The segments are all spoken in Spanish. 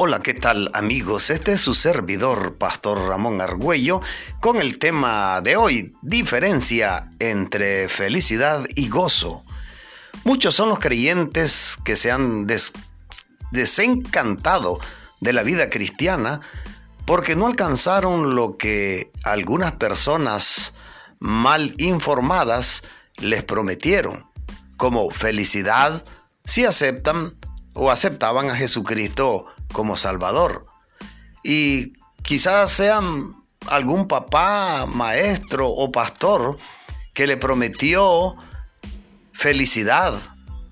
Hola, ¿qué tal amigos? Este es su servidor, Pastor Ramón Argüello, con el tema de hoy, diferencia entre felicidad y gozo. Muchos son los creyentes que se han desencantado de la vida cristiana porque no alcanzaron lo que algunas personas mal informadas les prometieron, como felicidad si aceptan o aceptaban a Jesucristo como Salvador. Y quizás sean algún papá, maestro o pastor que le prometió felicidad,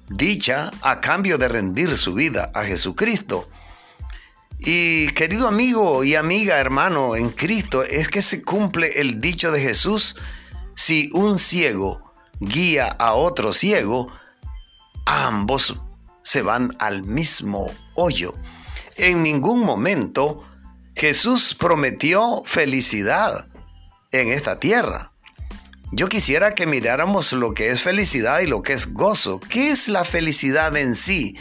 dicha, a cambio de rendir su vida a Jesucristo. Y querido amigo y amiga, hermano en Cristo, es que se cumple el dicho de Jesús, si un ciego guía a otro ciego, ambos se van al mismo hoyo. En ningún momento Jesús prometió felicidad en esta tierra. Yo quisiera que miráramos lo que es felicidad y lo que es gozo. ¿Qué es la felicidad en sí?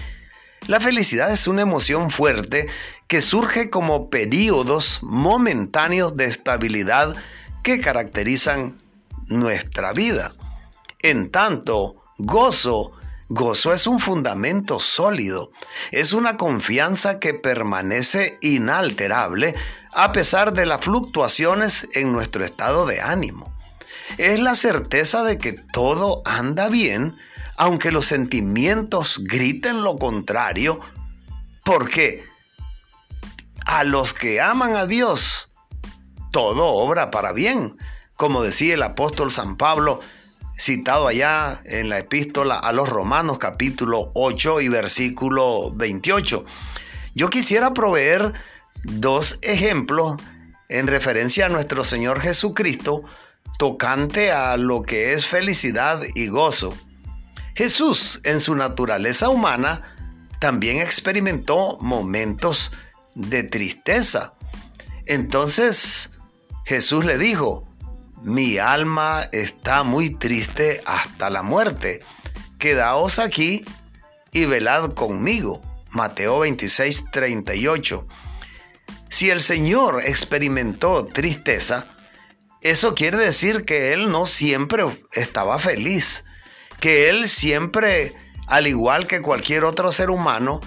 La felicidad es una emoción fuerte que surge como periodos momentáneos de estabilidad que caracterizan nuestra vida. En tanto, gozo Gozo es un fundamento sólido, es una confianza que permanece inalterable a pesar de las fluctuaciones en nuestro estado de ánimo. Es la certeza de que todo anda bien, aunque los sentimientos griten lo contrario, porque a los que aman a Dios, todo obra para bien. Como decía el apóstol San Pablo, citado allá en la epístola a los Romanos capítulo 8 y versículo 28. Yo quisiera proveer dos ejemplos en referencia a nuestro Señor Jesucristo tocante a lo que es felicidad y gozo. Jesús en su naturaleza humana también experimentó momentos de tristeza. Entonces Jesús le dijo, mi alma está muy triste hasta la muerte. Quedaos aquí y velad conmigo. Mateo 26, 38. Si el Señor experimentó tristeza, eso quiere decir que Él no siempre estaba feliz, que Él siempre, al igual que cualquier otro ser humano,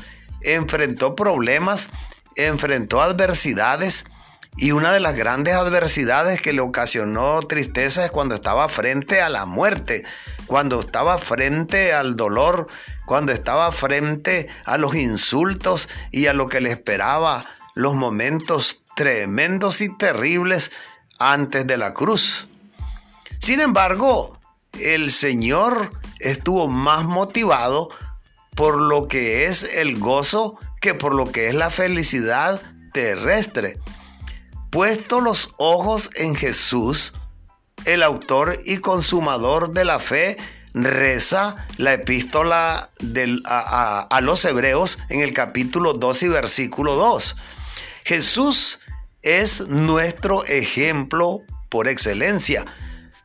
enfrentó problemas, enfrentó adversidades, y una de las grandes adversidades que le ocasionó tristeza es cuando estaba frente a la muerte, cuando estaba frente al dolor, cuando estaba frente a los insultos y a lo que le esperaba, los momentos tremendos y terribles antes de la cruz. Sin embargo, el Señor estuvo más motivado por lo que es el gozo que por lo que es la felicidad terrestre. Puesto los ojos en Jesús, el autor y consumador de la fe, reza la epístola a, a, los hebreos en el capítulo 2 y versículo 2. Jesús es nuestro ejemplo por excelencia.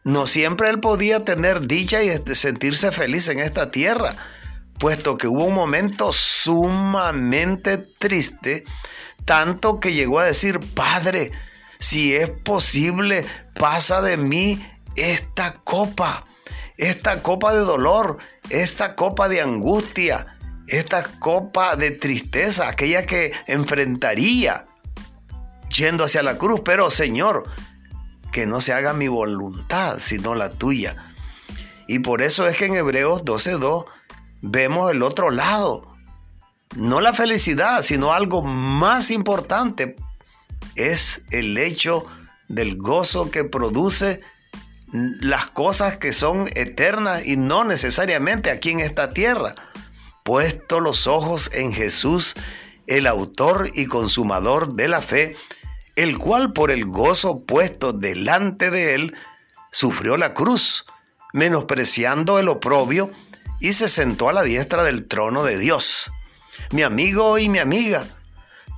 No siempre él podía tener dicha y este, sentirse feliz en esta tierra, puesto que hubo un momento sumamente triste tanto que llegó a decir, Padre, si es posible, pasa de mí esta copa, esta copa de dolor, esta copa de angustia, esta copa de tristeza, aquella que enfrentaría yendo hacia la cruz. Pero Señor, que no se haga mi voluntad, sino la tuya. Y por eso es que en Hebreos 12.2 vemos el otro lado no la felicidad, sino algo más importante, es el hecho del gozo que produce las cosas que son eternas y no necesariamente aquí en esta tierra. Puesto los ojos en Jesús, el autor y consumador de la fe, el cual por el gozo puesto delante de él, sufrió la cruz, menospreciando el oprobio, y se sentó a la diestra del trono de Dios mi amigo y mi amiga,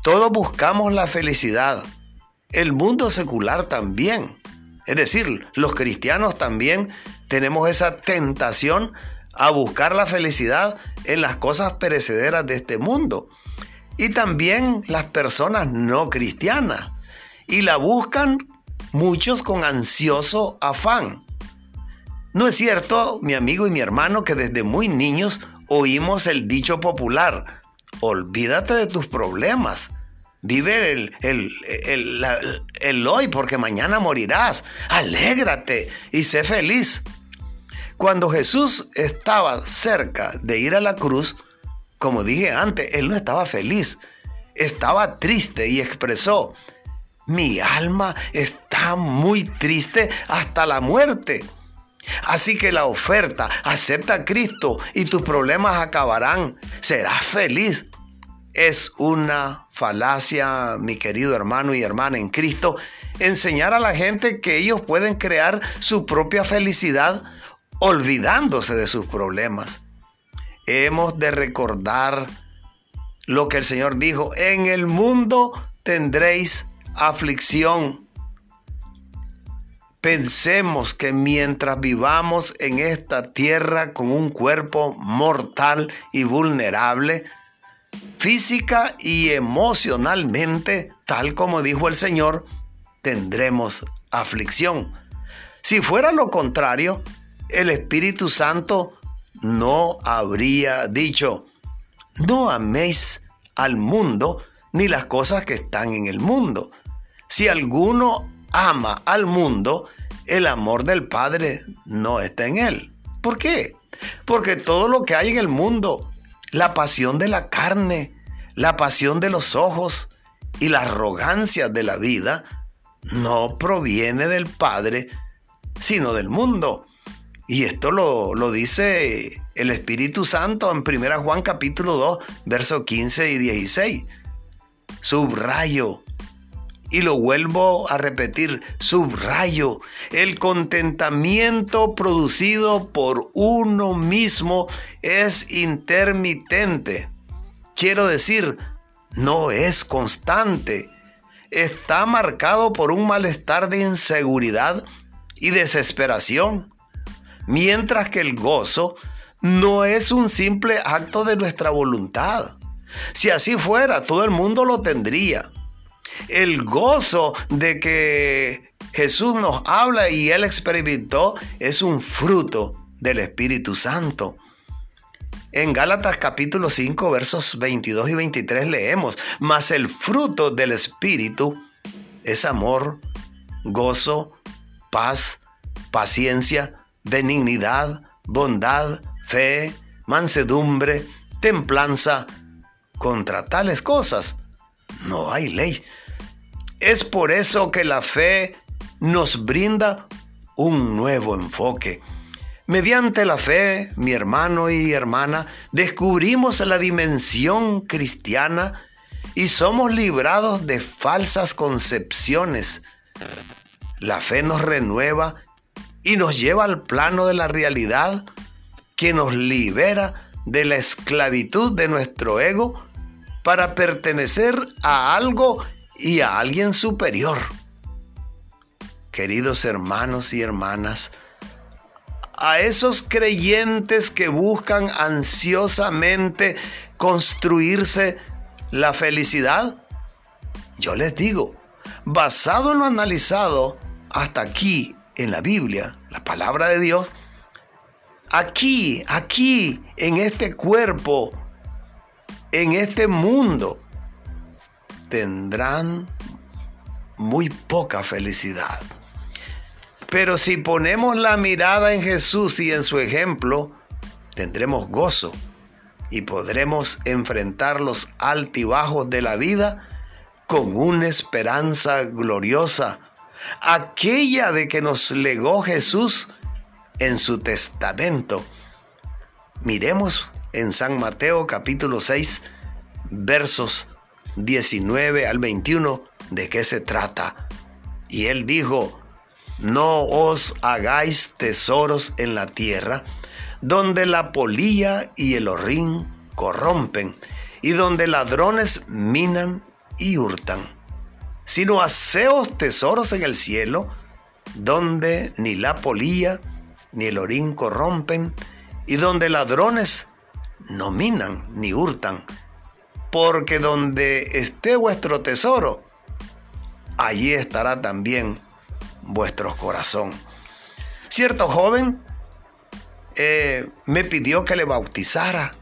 todos buscamos la felicidad. El mundo secular también. Es decir, los cristianos también tenemos esa tentación a buscar la felicidad en las cosas perecederas de este mundo. y también las personas no cristianas. Y la buscan muchos con ansioso afán. ¿No es cierto, mi amigo y mi hermano, que desde muy niños oímos el dicho popular, olvídate de tus problemas, vive el, el, el, hoy porque mañana morirás, alégrate y sé feliz. Cuando Jesús estaba cerca de ir a la cruz, como dije antes, él no estaba feliz, estaba triste y expresó, mi alma está muy triste hasta la muerte. Así que la oferta, acepta a Cristo y tus problemas acabarán. Serás feliz. Es una falacia, mi querido hermano y hermana en Cristo, enseñar a la gente que ellos pueden crear su propia felicidad olvidándose de sus problemas. Hemos de recordar lo que el Señor dijo, en el mundo tendréis aflicción. Pensemos que mientras vivamos en esta tierra con un cuerpo mortal y vulnerable, física y emocionalmente, tal como dijo el Señor, tendremos aflicción. Si fuera lo contrario, el Espíritu Santo no habría dicho, no améis al mundo ni las cosas que están en el mundo. Si alguno ama al mundo, el amor del Padre no está en él. ¿Por qué? Porque todo lo que hay en el mundo, la pasión de la carne, la pasión de los ojos y la arrogancia de la vida, no proviene del Padre, sino del mundo. Y esto lo, lo, dice el Espíritu Santo en 1 Juan capítulo 2, versos 15 y 16. Subrayo, y lo vuelvo a repetir, subrayo, el contentamiento producido por uno mismo es intermitente. Quiero decir, no es constante. Está marcado por un malestar de inseguridad y desesperación mientras que el gozo no es un simple acto de nuestra voluntad. Si así fuera, todo el mundo lo tendría. El gozo de que Jesús nos habla y él experimentó es un fruto del Espíritu Santo. En Gálatas capítulo 5 versos 22 y 23 leemos, mas el fruto del Espíritu es amor, gozo, paz, paciencia, benignidad, bondad, fe, mansedumbre, templanza. Contra tales cosas no hay ley. Es por eso que la fe nos brinda un nuevo enfoque. Mediante la fe, mi hermano y hermana, descubrimos la dimensión cristiana y somos librados de falsas concepciones. La fe nos renueva y nos lleva al plano de la realidad que nos libera de la esclavitud de nuestro ego para pertenecer a algo y a alguien superior. Queridos hermanos y hermanas, a esos creyentes que buscan ansiosamente construirse la felicidad, yo les digo, basado en lo analizado hasta aquí en la Biblia, la palabra de Dios, aquí, aquí, en este cuerpo, en este mundo, tendrán muy poca felicidad. Pero si ponemos la mirada en Jesús y en su ejemplo, tendremos gozo y podremos enfrentar los altibajos de la vida con una esperanza gloriosa aquella de que nos legó Jesús en su testamento. Miremos en San Mateo capítulo 6, versos 19 al 21, de qué se trata. Y él dijo, no os hagáis tesoros en la tierra, donde la polilla y el horrín corrompen, y donde ladrones minan y hurtan sino haceos tesoros en el cielo, donde ni la polilla ni el orín corrompen, y donde ladrones no minan ni hurtan, porque donde esté vuestro tesoro, allí estará también vuestro corazón. Cierto joven eh, me pidió que le bautizara.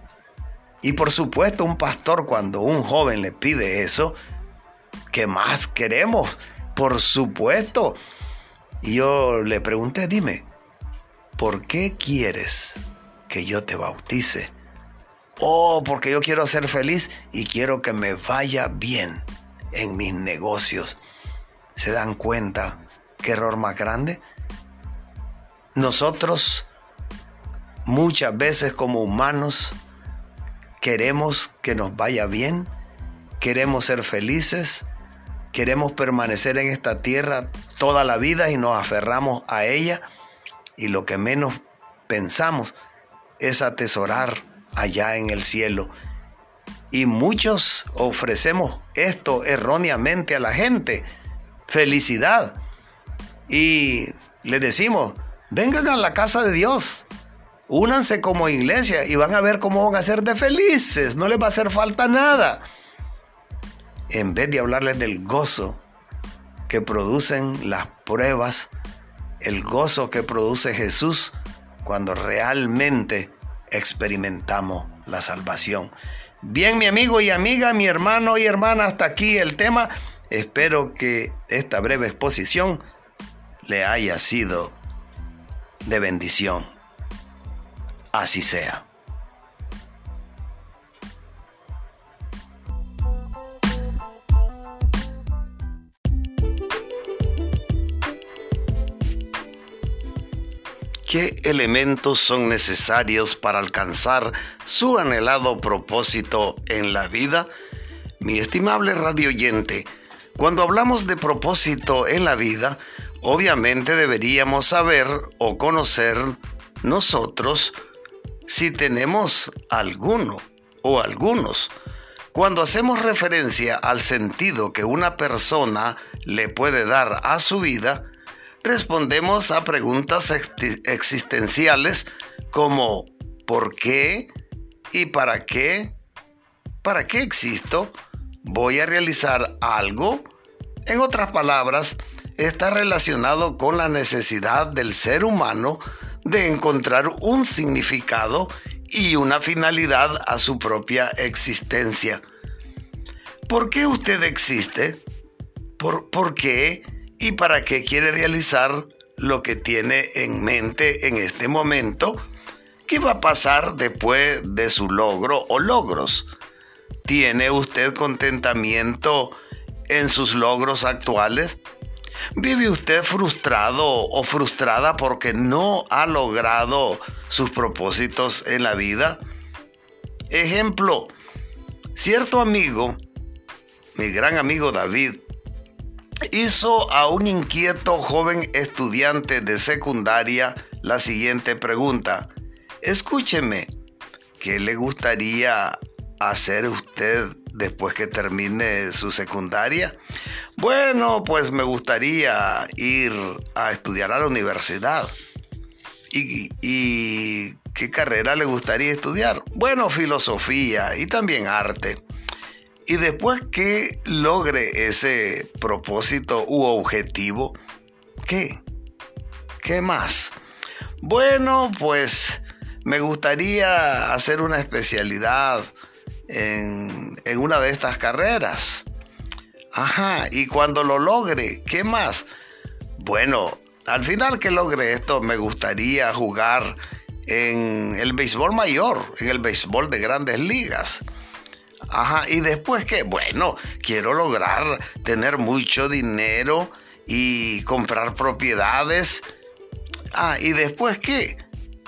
Y por supuesto un pastor cuando un joven le pide eso, ¿qué más queremos? Por supuesto. Y yo le pregunté, dime, ¿por qué quieres que yo te bautice? Oh, porque yo quiero ser feliz y quiero que me vaya bien en mis negocios. ¿Se dan cuenta qué error más grande? Nosotros muchas veces como humanos queremos que nos vaya bien, queremos ser felices, queremos permanecer en esta tierra toda la vida y nos aferramos a ella y lo que menos pensamos es atesorar allá en el cielo. Y muchos ofrecemos esto erróneamente a la gente, felicidad. Y le decimos, vengan a la casa de Dios, únanse como iglesia y van a ver cómo van a ser de felices, no les va a hacer falta nada. En vez de hablarles del gozo que producen las pruebas, el gozo que produce Jesús cuando realmente experimentamos la salvación. Bien, mi amigo y amiga, mi hermano y hermana, hasta aquí el tema. Espero que esta breve exposición le haya sido de bendición. Así sea. ¿Qué elementos son necesarios para alcanzar su anhelado propósito en la vida? Mi estimable radio oyente, cuando hablamos de propósito en la vida, obviamente deberíamos saber o conocer nosotros si tenemos alguno o algunos. Cuando hacemos referencia al sentido que una persona le puede dar a su vida, respondemos a preguntas existenciales como ¿por qué? ¿Y para qué? ¿Para qué existo? ¿Voy a realizar algo? En otras palabras, está relacionado con la necesidad del ser humano de encontrar un significado y una finalidad a su propia existencia. ¿Por qué usted existe? ¿Por, ¿Por, qué? Y para qué quiere realizar lo que tiene en mente en este momento, qué va a pasar después de su logro o logros. ¿Tiene usted contentamiento en sus logros actuales? ¿Vive usted frustrado o frustrada porque no ha logrado sus propósitos en la vida? Ejemplo, cierto amigo, mi gran amigo David, hizo a un inquieto joven estudiante de secundaria la siguiente pregunta. Escúcheme, ¿qué le gustaría hacer usted después que termine su secundaria? Bueno, pues me gustaría ir a estudiar a la universidad. ¿Y, y qué carrera le gustaría estudiar? Bueno, filosofía y también arte. Y después que logre ese propósito u objetivo, ¿qué? ¿Qué más? Bueno, pues me gustaría hacer una especialidad en, en, una de estas carreras. Ajá, y cuando lo logre, ¿qué más? Bueno, al final que logre esto, me gustaría jugar en el béisbol mayor, en el béisbol de grandes ligas. Ajá, y después que, bueno, quiero lograr tener mucho dinero y comprar propiedades. Ah, y después qué?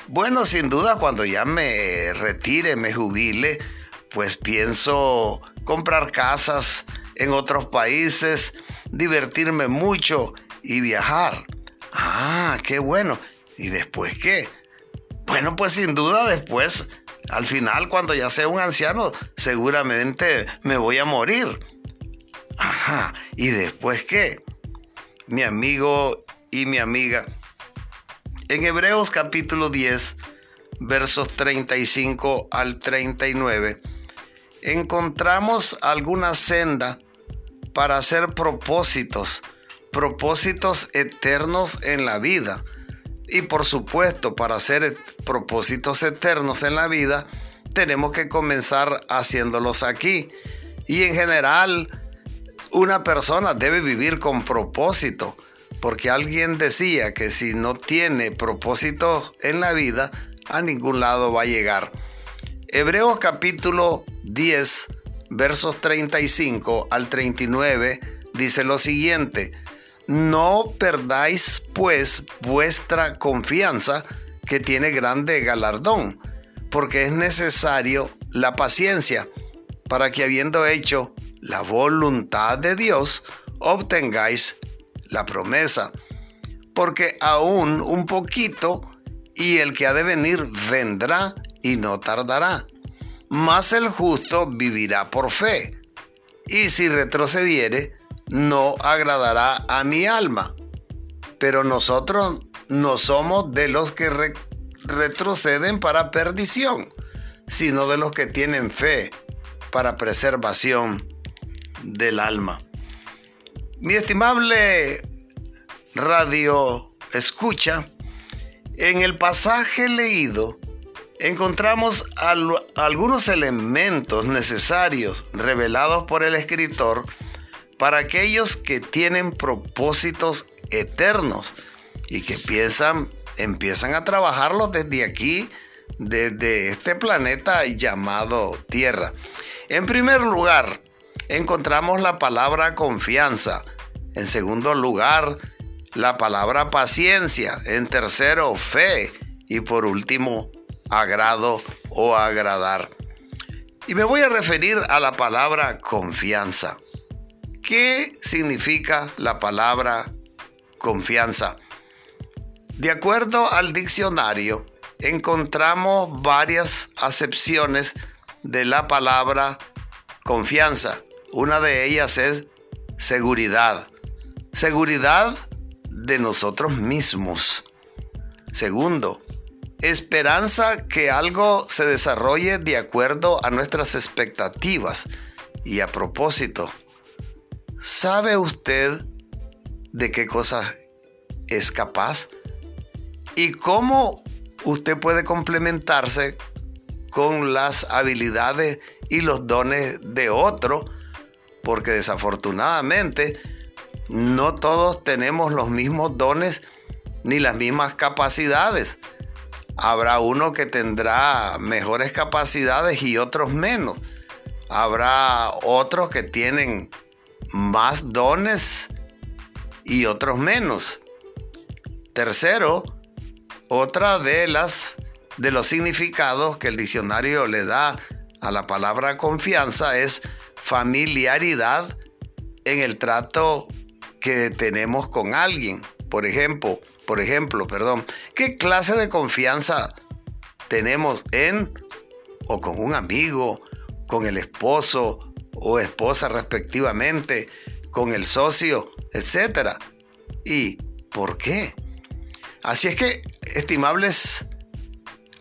Bueno, sin duda cuando ya me retire, me jubile, pues pienso comprar casas en otros países, divertirme mucho y viajar. Ah, qué bueno. ¿Y después qué? Bueno, pues sin duda después al final, cuando ya sea un anciano, seguramente me voy a morir. Ajá, ¿y después qué? Mi amigo y mi amiga. En Hebreos capítulo 10, versos 35 al 39, encontramos alguna senda para hacer propósitos, propósitos eternos en la vida. Y por supuesto, para hacer propósitos eternos en la vida, tenemos que comenzar haciéndolos aquí. Y en general, una persona debe vivir con propósito, porque alguien decía que si no tiene propósito en la vida, a ningún lado va a llegar. Hebreos capítulo 10, versos 35 al 39, dice lo siguiente, no perdáis pues vuestra confianza que tiene grande galardón, porque es necesario la paciencia para que habiendo hecho la voluntad de Dios, obtengáis la promesa. Porque aún un poquito y el que ha de venir vendrá y no tardará. Mas el justo vivirá por fe. Y si retrocediere, no agradará a mi alma. Pero nosotros no somos de los que retroceden para perdición, sino de los que tienen fe para preservación del alma. Mi estimable radio escucha, en el pasaje leído encontramos algunos elementos necesarios revelados por el escritor para aquellos que tienen propósitos eternos y que piensan, empiezan a trabajarlos desde aquí, desde este planeta llamado Tierra. En primer lugar, encontramos la palabra confianza. En segundo lugar, la palabra paciencia, en tercero fe y por último agrado o agradar. Y me voy a referir a la palabra confianza. ¿Qué significa la palabra confianza? De acuerdo al diccionario, encontramos varias acepciones de la palabra confianza. Una de ellas es seguridad. Seguridad de nosotros mismos. Segundo, esperanza que algo se desarrolle de acuerdo a nuestras expectativas. Y a propósito, ¿sabe usted de qué cosa es capaz? ¿Y cómo usted puede complementarse con las habilidades y los dones de otro? Porque desafortunadamente, no todos tenemos los mismos dones ni las mismas capacidades. Habrá uno que tendrá mejores capacidades y otros menos. Habrá otros que tienen más dones y otros menos. Tercero, otra de las de los significados que el diccionario le da a la palabra confianza es familiaridad en el trato que tenemos con alguien. Por ejemplo, por ejemplo, perdón, ¿qué clase de confianza tenemos en o con un amigo, con el esposo o esposa respectivamente, con el socio, etcétera? ¿Y por qué? Así es que, estimables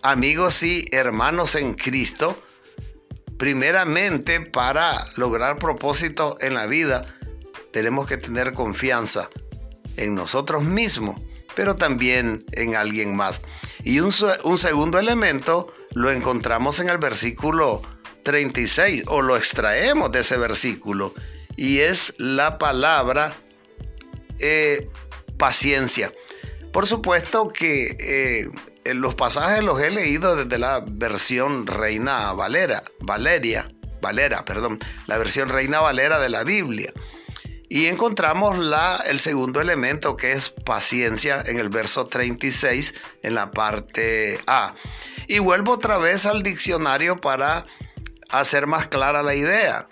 amigos y hermanos en Cristo, primeramente para lograr propósito en la vida, tenemos que tener confianza en nosotros mismos, pero también en alguien más. Y un, segundo elemento lo encontramos en el versículo 36, o lo extraemos de ese versículo, y es la palabra eh, paciencia. Por supuesto que eh, los pasajes los he leído desde la versión Reina Valera, Valeria, Valera, perdón, la versión Reina Valera de la Biblia. Y encontramos la, el segundo elemento que es paciencia en el verso 36 en la parte A. Y vuelvo otra vez al diccionario para hacer más clara la idea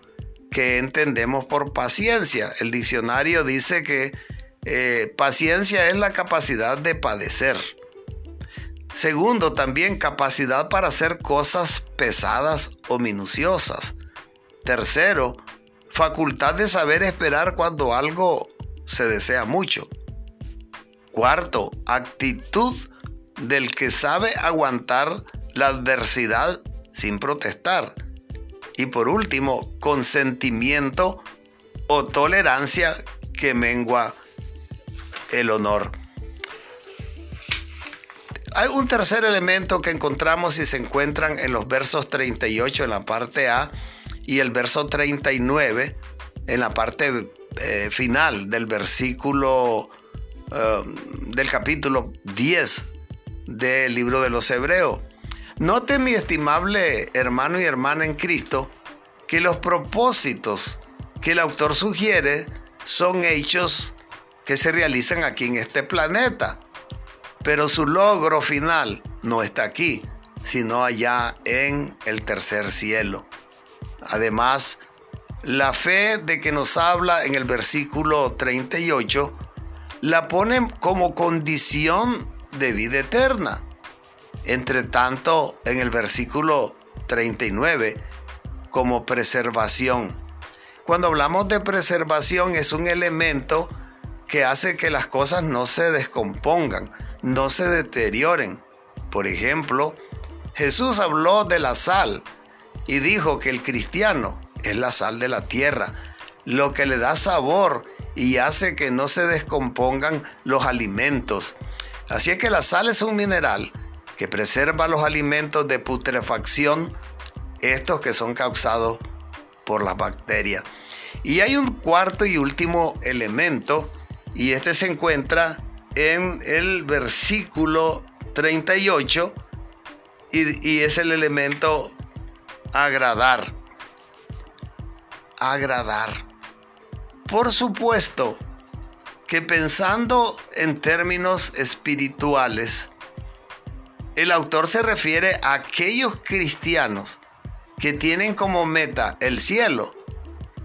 que entendemos por paciencia. El diccionario dice que eh, paciencia es la capacidad de padecer. Segundo, también capacidad para hacer cosas pesadas o minuciosas. Tercero, facultad de saber esperar cuando algo se desea mucho. Cuarto, actitud del que sabe aguantar la adversidad sin protestar. Y por último, consentimiento o tolerancia que mengua el honor. Hay un tercer elemento que encontramos y se encuentran en los versos 38 en la parte A y el verso 39 en la parte eh, final del versículo eh, del capítulo 10 del libro de los Hebreos. Note, mi estimable hermano y hermana en Cristo, que los propósitos que el autor sugiere son hechos que se realizan aquí en este planeta, pero su logro final no está aquí, sino allá en el tercer cielo. Además, la fe de que nos habla en el versículo 38 la pone como condición de vida eterna. Entre tanto, en el versículo 39, como preservación. Cuando hablamos de preservación es un elemento que hace que las cosas no se descompongan, no se deterioren. Por ejemplo, Jesús habló de la sal y dijo que el cristiano es la sal de la tierra, lo que le da sabor y hace que no se descompongan los alimentos. Así es que la sal es un mineral que preserva los alimentos de putrefacción, estos que son causados por las bacterias. Y hay un cuarto y último elemento, y este se encuentra en el versículo 38, y, y es el elemento agradar. Agradar. Por supuesto, que pensando en términos espirituales, el autor se refiere a aquellos cristianos que tienen como meta el cielo.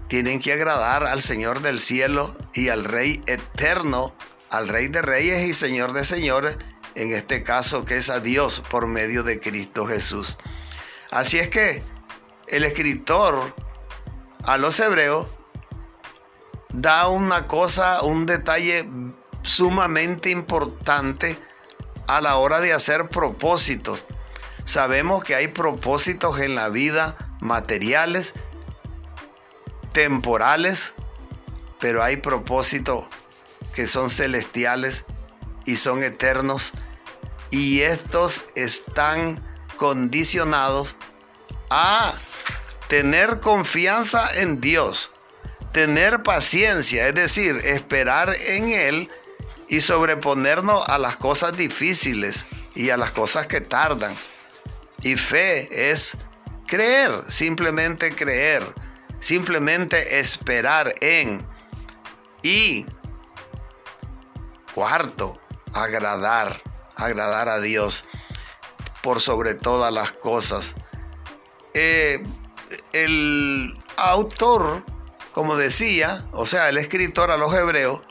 Tienen que agradar al Señor del cielo y al Rey eterno, al Rey de Reyes y Señor de Señores, en este caso que es a Dios por medio de Cristo Jesús. Así es que el escritor a los hebreos da una cosa, un detalle sumamente importante a la hora de hacer propósitos. Sabemos que hay propósitos en la vida materiales, temporales, pero hay propósitos que son celestiales y son eternos y estos están condicionados a tener confianza en Dios, tener paciencia, es decir, esperar en Él y sobreponernos a las cosas difíciles y a las cosas que tardan. Y fe es creer, simplemente creer, simplemente esperar en. Y cuarto, agradar, agradar a Dios por sobre todas las cosas. Eh, el autor como decía, o sea, el escritor a los hebreos,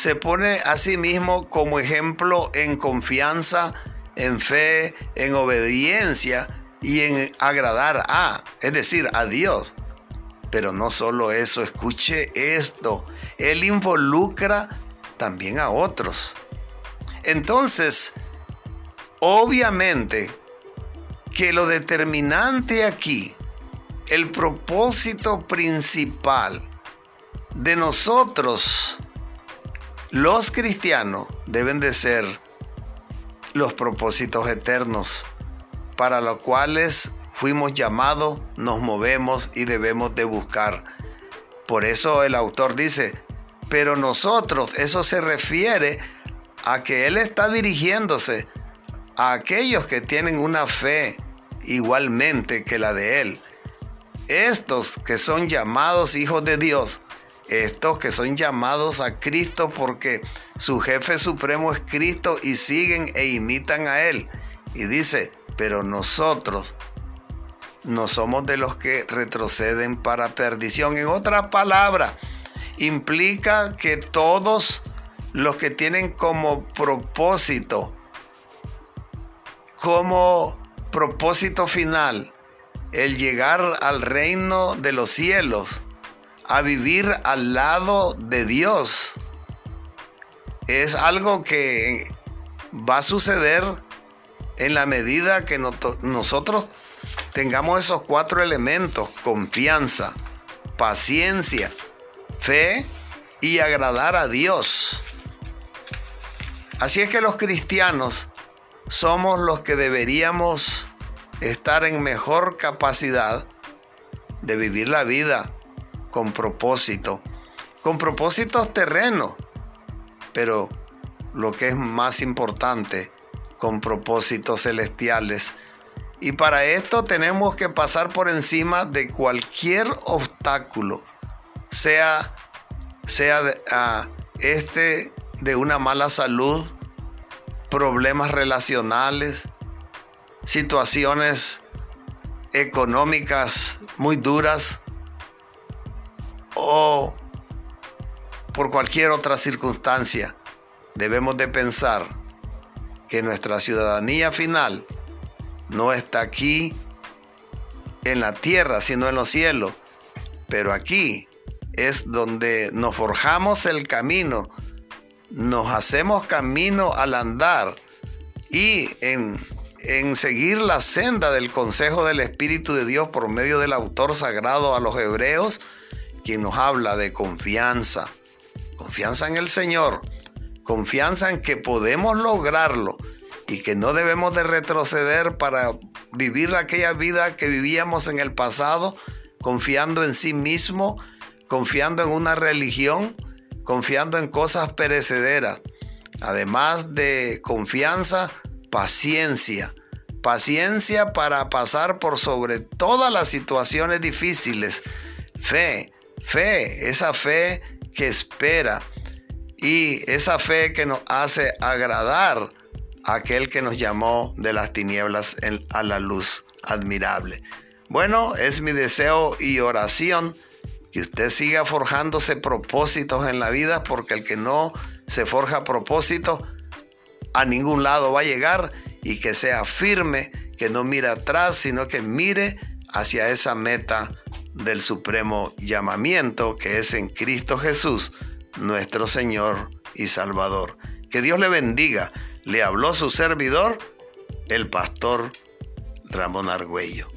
se pone a sí mismo como ejemplo en confianza, en fe, en obediencia y en agradar a, es decir, a Dios. Pero no solo eso, escuche esto, Él involucra también a otros. Entonces, obviamente que lo determinante aquí, el propósito principal de nosotros, los cristianos, deben de ser los propósitos eternos para los cuales fuimos llamados, nos movemos y debemos de buscar. Por eso el autor dice, pero nosotros, eso se refiere a que Él está dirigiéndose a aquellos que tienen una fe igualmente que la de Él. Estos que son llamados hijos de Dios estos que son llamados a Cristo porque su jefe supremo es Cristo y siguen e imitan a Él. Y dice, pero nosotros no somos de los que retroceden para perdición. En otra palabra, implica que todos los que tienen como propósito, como propósito final, el llegar al reino de los cielos, a vivir al lado de Dios. Es algo que va a suceder en la medida que nosotros tengamos esos cuatro elementos, confianza, paciencia, fe y agradar a Dios. Así es que los cristianos somos los que deberíamos estar en mejor capacidad de vivir la vida con propósito, con propósitos terrenos, pero lo que es más importante, con propósitos celestiales. Y para esto tenemos que pasar por encima de cualquier obstáculo, sea, sea ah, este de una mala salud, problemas relacionales, situaciones económicas muy duras o por cualquier otra circunstancia, debemos de pensar que nuestra ciudadanía final no está aquí en la tierra, sino en los cielos. Pero aquí es donde nos forjamos el camino, nos hacemos camino al andar y en, en seguir la senda del consejo del Espíritu de Dios por medio del autor sagrado a los hebreos, quien nos habla de confianza, confianza en el Señor, confianza en que podemos lograrlo y que no debemos de retroceder para vivir aquella vida que vivíamos en el pasado, confiando en sí mismo, confiando en una religión, confiando en cosas perecederas. Además de confianza, paciencia. Paciencia para pasar por sobre todas las situaciones difíciles. Fe, fe, esa fe que espera y esa fe que nos hace agradar a aquel que nos llamó de las tinieblas a la luz admirable. Bueno, es mi deseo y oración que usted siga forjándose propósitos en la vida porque el que no se forja propósito a ningún lado va a llegar y que sea firme, que no mire atrás, sino que mire hacia esa meta del supremo llamamiento que es en Cristo Jesús, nuestro Señor y Salvador. Que Dios le bendiga. Le habló su servidor, el pastor Ramón Argüello.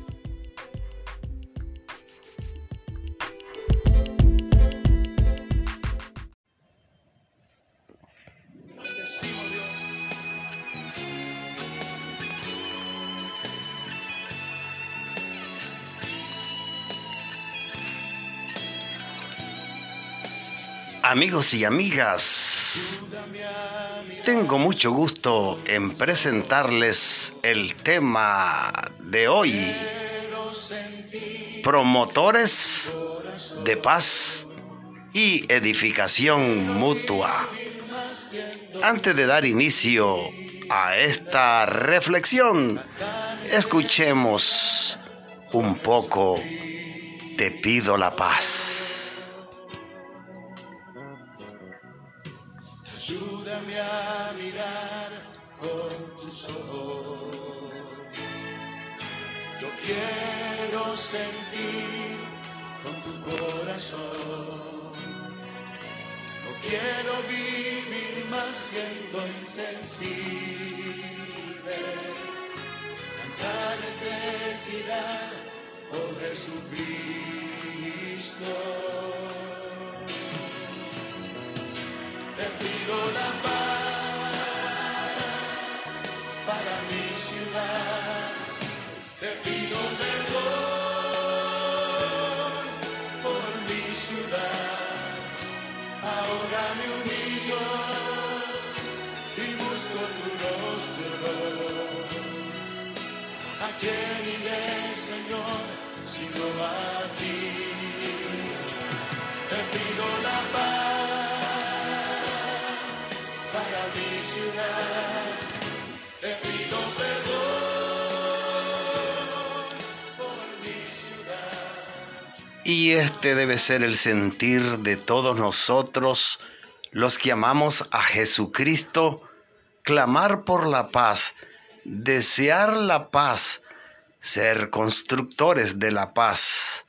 Amigos y amigas, tengo mucho gusto en presentarles el tema de hoy. Promotores de paz y edificación mutua. Antes de dar inicio a esta reflexión, escuchemos un poco Te pido la paz. Mirar con tus ojos. Yo quiero sentir con tu corazón. No quiero vivir más siendo insensible. Tanta necesidad, oh Jesucristo. te pido la paz Y este debe ser el sentir de todos nosotros, los que amamos a Jesucristo, clamar por la paz, desear la paz, ser constructores de la paz.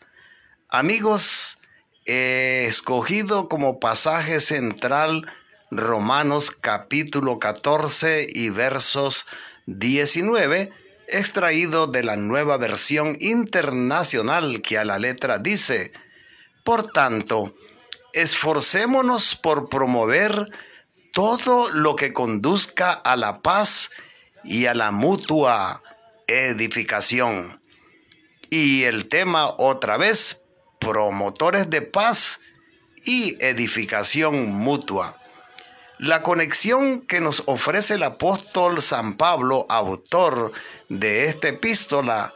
Amigos, he escogido como pasaje central Romanos capítulo 14 y versos 19, extraído de la nueva versión internacional que a la letra dice, por tanto, esforcémonos por promover todo lo que conduzca a la paz y a la mutua edificación. Y el tema otra vez, promotores de paz y edificación mutua. La conexión que nos ofrece el apóstol San Pablo, autor de esta epístola,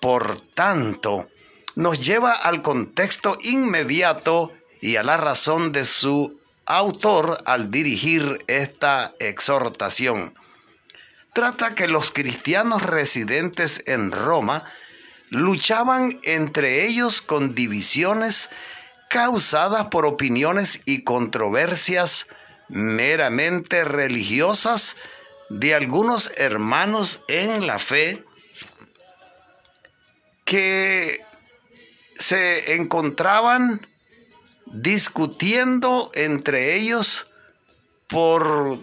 por tanto, nos lleva al contexto inmediato y a la razón de su autor al dirigir esta exhortación. Trata que los cristianos residentes en Roma luchaban entre ellos con divisiones causadas por opiniones y controversias meramente religiosas de algunos hermanos en la fe que se encontraban discutiendo entre ellos por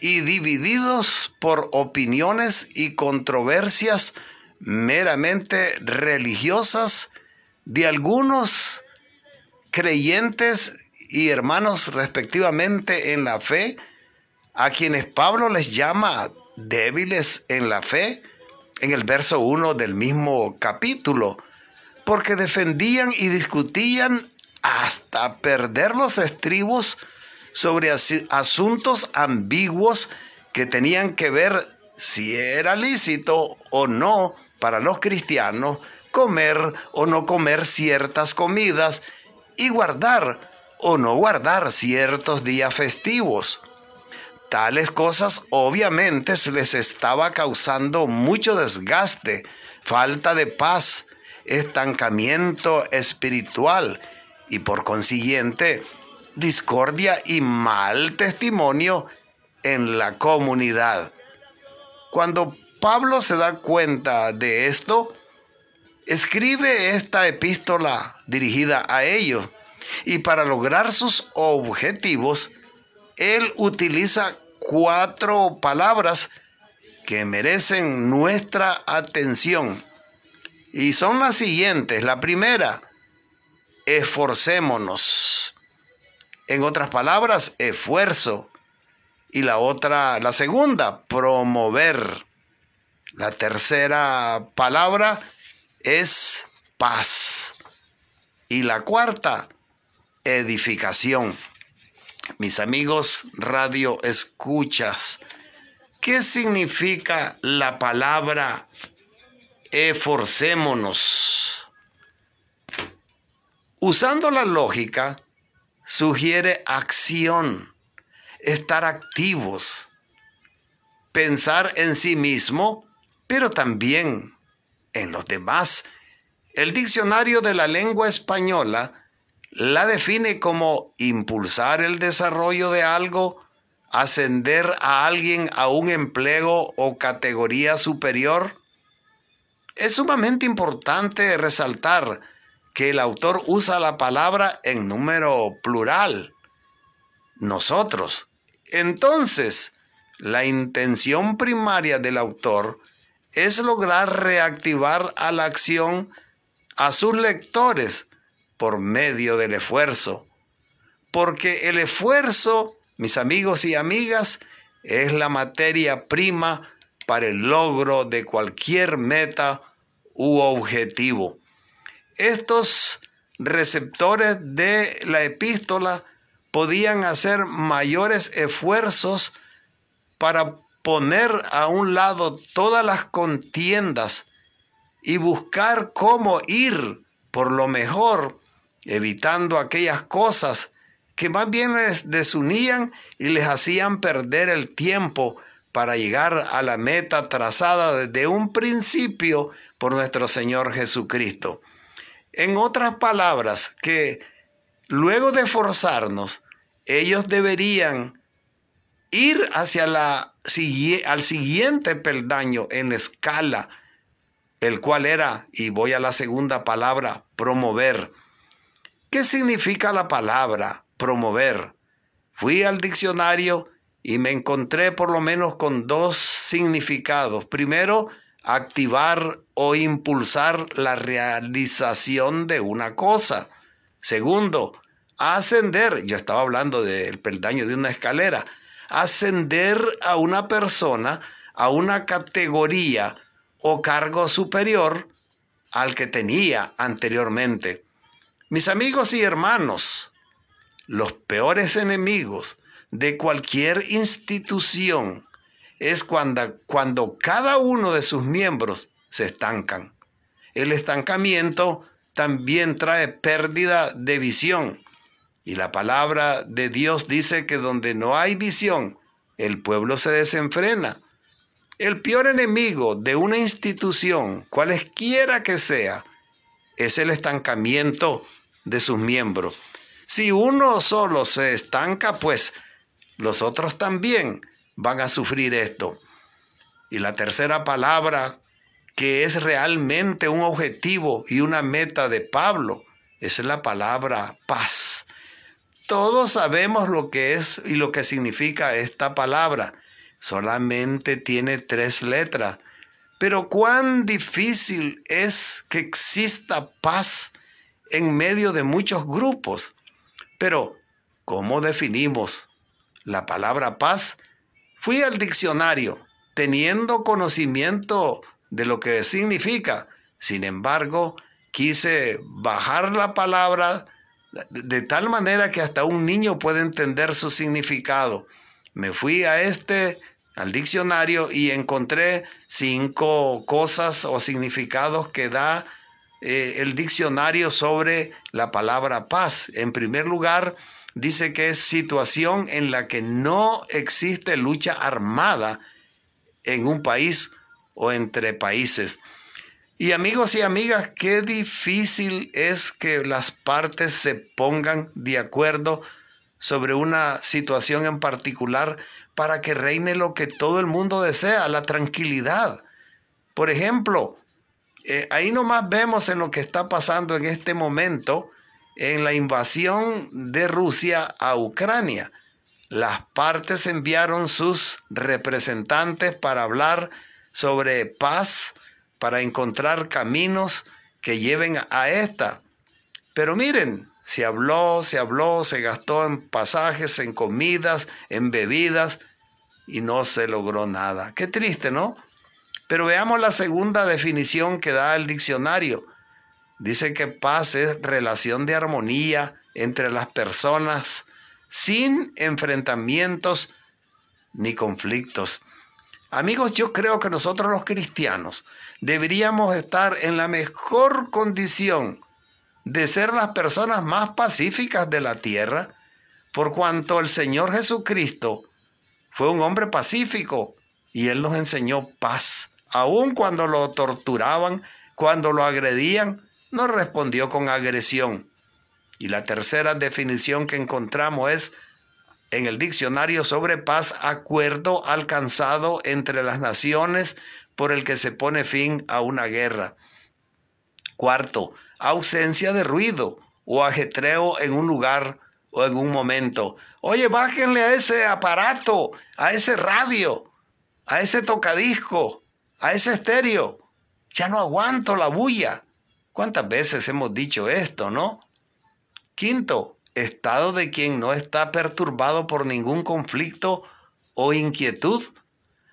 y divididos por opiniones y controversias meramente religiosas de algunos creyentes y hermanos respectivamente en la fe, a quienes Pablo les llama débiles en la fe, en el verso 1 del mismo capítulo, porque defendían y discutían hasta perder los estribos sobre asuntos ambiguos que tenían que ver si era lícito o no para los cristianos comer o no comer ciertas comidas y guardar o no guardar ciertos días festivos. Tales cosas obviamente les estaba causando mucho desgaste, falta de paz, estancamiento espiritual y por consiguiente discordia y mal testimonio en la comunidad. Cuando Pablo se da cuenta de esto, escribe esta epístola dirigida a ellos y para lograr sus objetivos, él utiliza cuatro palabras que merecen nuestra atención. Y son las siguientes. La primera, esforcémonos. En otras palabras, esfuerzo. Y la otra, la segunda, promover. La tercera palabra es paz. Y la cuarta, edificación. Mis amigos radio escuchas, ¿qué significa la palabra esforcémonos? Usando la lógica, sugiere acción, estar activos, pensar en sí mismo, pero también en los demás. El diccionario de la lengua española la define como impulsar el desarrollo de algo, ascender a alguien a un empleo o categoría superior. Es sumamente importante resaltar que el autor usa la palabra en número plural. Nosotros. Entonces, la intención primaria del autor es lograr reactivar a la acción a sus lectores por medio del esfuerzo. Porque el esfuerzo, mis amigos y amigas, es la materia prima para el logro de cualquier meta u objetivo estos receptores de la epístola podían hacer mayores esfuerzos para poner a un lado todas las contiendas y buscar cómo ir por lo mejor, evitando aquellas cosas que más bien les desunían y les hacían perder el tiempo para llegar a la meta trazada desde un principio por nuestro Señor Jesucristo. En otras palabras, que luego de forzarnos, ellos deberían ir hacia la, al siguiente peldaño en escala, el cual era, y voy a la segunda palabra, promover. ¿Qué significa la palabra promover? Fui al diccionario y me encontré por lo menos con dos significados. Primero, activar o impulsar la realización de una cosa. Segundo, ascender, yo estaba hablando del peldaño de una escalera, ascender a una persona a una categoría o cargo superior al que tenía anteriormente. Mis amigos y hermanos, los peores enemigos de cualquier institución es cuando, cuando cada uno de sus miembros se estancan. El estancamiento también trae pérdida de visión. Y la palabra de Dios dice que donde no hay visión, el pueblo se desenfrena. El peor enemigo de una institución, cualesquiera que sea, es el estancamiento de sus miembros. Si uno solo se estanca, pues los otros también van a sufrir esto. Y la tercera palabra, que es realmente un objetivo y una meta de Pablo, es la palabra paz. Todos sabemos lo que es y lo que significa esta palabra. Solamente tiene tres letras. Pero cuán difícil es que exista paz en medio de muchos grupos. Pero, ¿cómo definimos la palabra paz? Fui al diccionario teniendo conocimiento de lo que significa. Sin embargo, quise bajar la palabra de tal manera que hasta un niño puede entender su significado. Me fui a este, al diccionario, y encontré cinco cosas o significados que da eh, el diccionario sobre la palabra paz. En primer lugar, dice que es situación en la que no existe lucha armada en un país o entre países. Y amigos y amigas, qué difícil es que las partes se pongan de acuerdo sobre una situación en particular para que reine lo que todo el mundo desea, la tranquilidad. Por ejemplo, eh, ahí nomás vemos en lo que está pasando en este momento en la invasión de Rusia a Ucrania. Las partes enviaron sus representantes para hablar sobre paz, para encontrar caminos que lleven a esta. Pero miren, se habló, se habló, se gastó en pasajes, en comidas, en bebidas y no se logró nada. Qué triste, ¿no? Pero veamos la segunda definición que da el diccionario. Dice que paz es relación de armonía entre las personas sin enfrentamientos ni conflictos. Amigos, yo creo que nosotros los cristianos deberíamos estar en la mejor condición de ser las personas más pacíficas de la tierra, por cuanto el Señor Jesucristo fue un hombre pacífico y Él nos enseñó paz aun cuando lo torturaban, cuando lo agredían, no respondió con agresión. Y la tercera definición que encontramos es en el diccionario sobre paz, acuerdo alcanzado entre las naciones por el que se pone fin a una guerra. Cuarto, ausencia de ruido o ajetreo en un lugar o en un momento. Oye, bájenle a ese aparato, a ese radio, a ese tocadisco, a ese estéreo. Ya no aguanto la bulla. ¿Cuántas veces hemos dicho esto, no? Quinto, estado de quien no está perturbado por ningún conflicto o inquietud.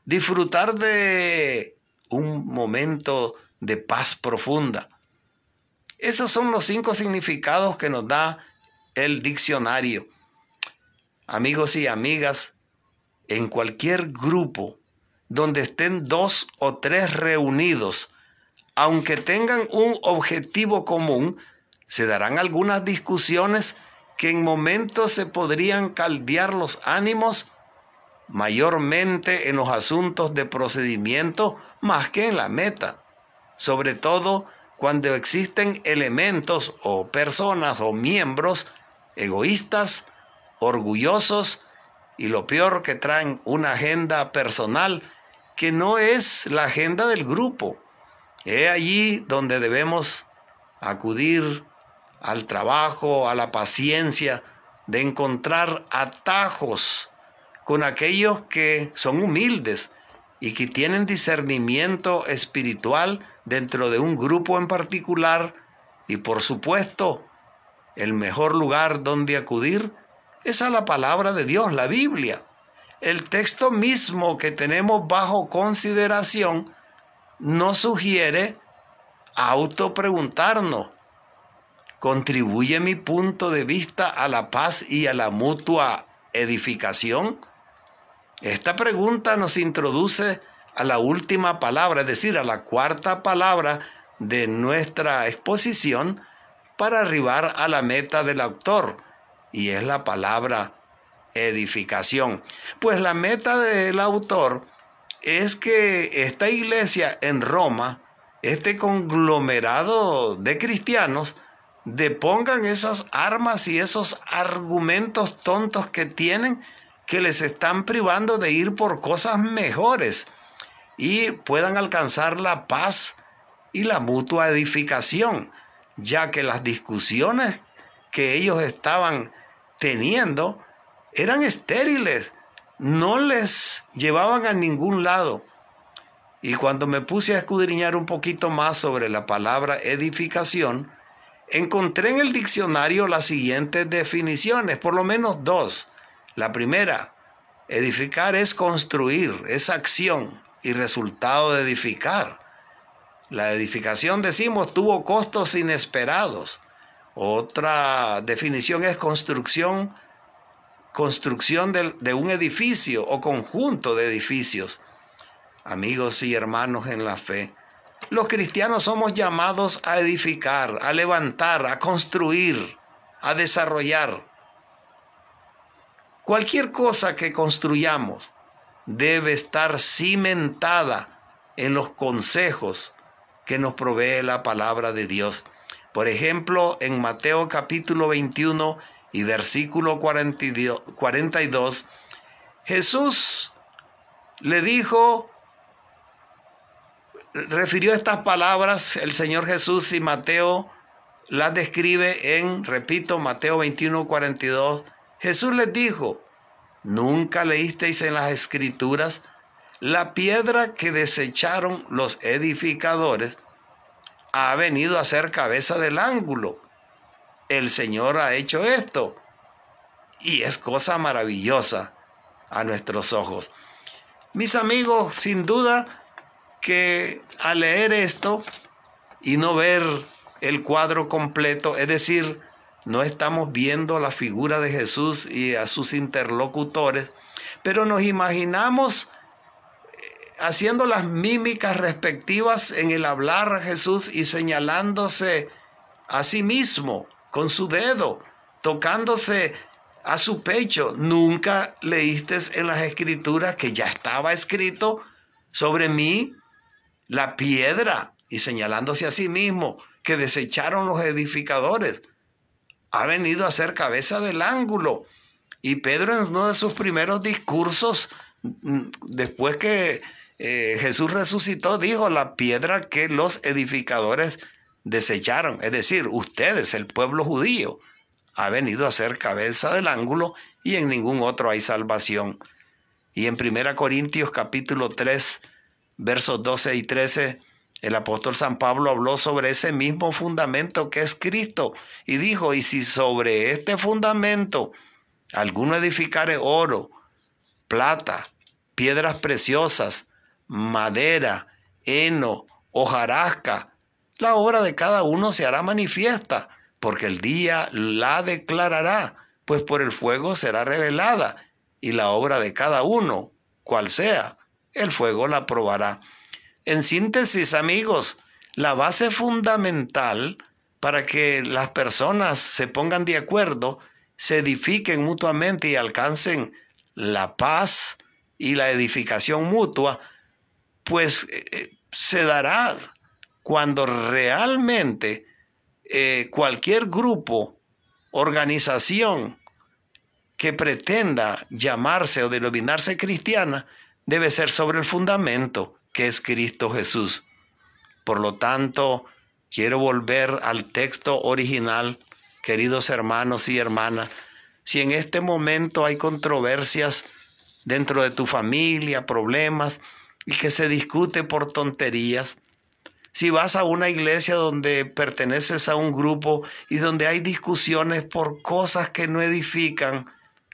Disfrutar de un momento de paz profunda. Esos son los cinco significados que nos da el diccionario. Amigos y amigas, en cualquier grupo donde estén dos o tres reunidos, aunque tengan un objetivo común, se darán algunas discusiones que en momentos se podrían caldear los ánimos, mayormente en los asuntos de procedimiento más que en la meta, sobre todo cuando existen elementos o personas o miembros egoístas, orgullosos y lo peor que traen una agenda personal que no es la agenda del grupo. Es allí donde debemos acudir al trabajo, a la paciencia, de encontrar atajos con aquellos que son humildes y que tienen discernimiento espiritual dentro de un grupo en particular y por supuesto el mejor lugar donde acudir es a la palabra de Dios, la Biblia. El texto mismo que tenemos bajo consideración nos sugiere autopreguntarnos, ¿contribuye mi punto de vista a la paz y a la mutua edificación? Esta pregunta nos introduce a la última palabra, es decir, a la cuarta palabra de nuestra exposición para arribar a la meta del autor, y es la palabra edificación. Pues la meta del autor es que esta iglesia en Roma, este conglomerado de cristianos, depongan esas armas y esos argumentos tontos que tienen que les están privando de ir por cosas mejores y puedan alcanzar la paz y la mutua edificación, ya que las discusiones que ellos estaban teniendo eran estériles, no les llevaban a ningún lado. Y cuando me puse a escudriñar un poquito más sobre la palabra edificación, encontré en el diccionario las siguientes definiciones, por lo menos dos. La primera, edificar es construir, es acción y resultado de edificar. La edificación, decimos, tuvo costos inesperados. Otra definición es construcción, construcción de, un edificio o conjunto de edificios. Amigos y hermanos en la fe, los cristianos somos llamados a edificar, a levantar, a construir, a desarrollar. Cualquier cosa que construyamos debe estar cimentada en los consejos que nos provee la palabra de Dios. Por ejemplo, en Mateo capítulo 21 y versículo 42, Jesús le dijo, refirió estas palabras, el Señor Jesús y Mateo las describe en, repito, Mateo 21, 42. Jesús les dijo, ¿nunca leísteis en las escrituras la piedra que desecharon los edificadores? ha venido a ser cabeza del ángulo. El Señor ha hecho esto. Y es cosa maravillosa a nuestros ojos. Mis amigos, sin duda que al leer esto y no ver el cuadro completo, es decir, no estamos viendo la figura de Jesús y a sus interlocutores, pero nos imaginamos haciendo las mímicas respectivas en el hablar a Jesús y señalándose a sí mismo con su dedo, tocándose a su pecho. Nunca leíste en las escrituras que ya estaba escrito sobre mí la piedra y señalándose a sí mismo que desecharon los edificadores. Ha venido a ser cabeza del ángulo. Y Pedro en uno de sus primeros discursos, mm, después que eh, Jesús resucitó, dijo, la piedra que los edificadores desecharon, es decir, ustedes, el pueblo judío, ha venido a ser cabeza del ángulo y en ningún otro hay salvación. Y en 1 Corintios capítulo 3, versos 12 y 13, el apóstol San Pablo habló sobre ese mismo fundamento que es Cristo y dijo, y si sobre este fundamento alguno edificare oro, plata, piedras preciosas, madera, heno, hojarasca, la obra de cada uno se hará manifiesta, porque el día la declarará, pues por el fuego será revelada, y la obra de cada uno, cual sea, el fuego la probará. En síntesis, amigos, la base fundamental para que las personas se pongan de acuerdo, se edifiquen mutuamente y alcancen la paz y la edificación mutua, pues eh, eh, se dará cuando realmente eh, cualquier grupo, organización que pretenda llamarse o denominarse cristiana, debe ser sobre el fundamento que es Cristo Jesús. Por lo tanto, quiero volver al texto original, queridos hermanos y hermanas. Si en este momento hay controversias dentro de tu familia, problemas, y que se discute por tonterías. Si vas a una iglesia donde perteneces a un grupo y donde hay discusiones por cosas que no edifican,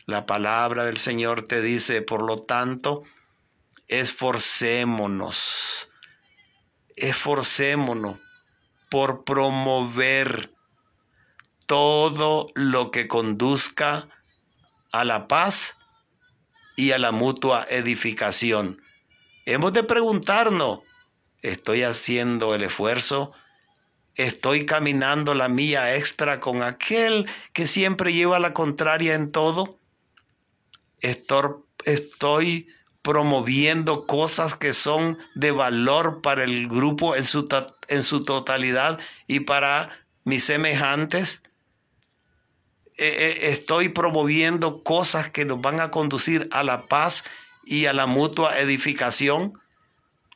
la palabra del Señor te dice, por lo tanto, esforcémonos, esforcémonos por promover todo lo que conduzca a la paz y a la mutua edificación. Hemos de preguntarnos, ¿estoy haciendo el esfuerzo? ¿Estoy caminando la mía extra con aquel que siempre lleva la contraria en todo? ¿Estoy promoviendo cosas que son de valor para el grupo en su, en su totalidad y para mis semejantes? Eh, eh, estoy promoviendo cosas que nos van a conducir a la paz y a la mutua edificación?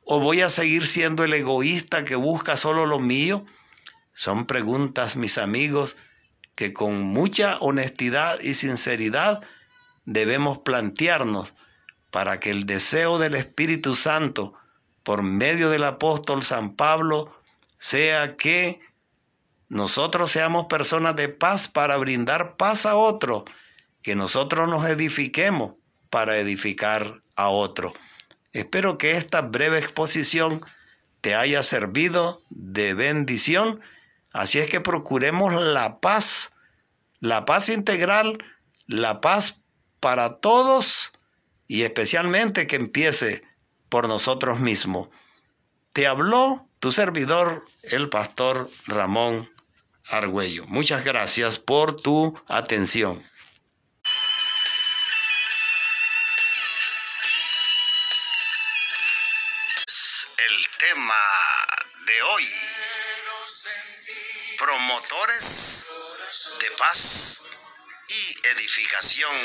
¿O voy a seguir siendo el egoísta que busca solo lo mío? Son preguntas, mis amigos, que con mucha honestidad y sinceridad debemos plantearnos para que el deseo del Espíritu Santo por medio del apóstol San Pablo sea que nosotros seamos personas de paz para brindar paz a otro, que nosotros nos edifiquemos para edificar a otro. Espero que esta breve exposición te haya servido de bendición, así es que procuremos la paz, la paz integral, la paz para todos y especialmente que empiece por nosotros mismos. Te habló tu servidor, el pastor Ramón Argüello. Muchas gracias por tu atención. Promotores de paz y edificación.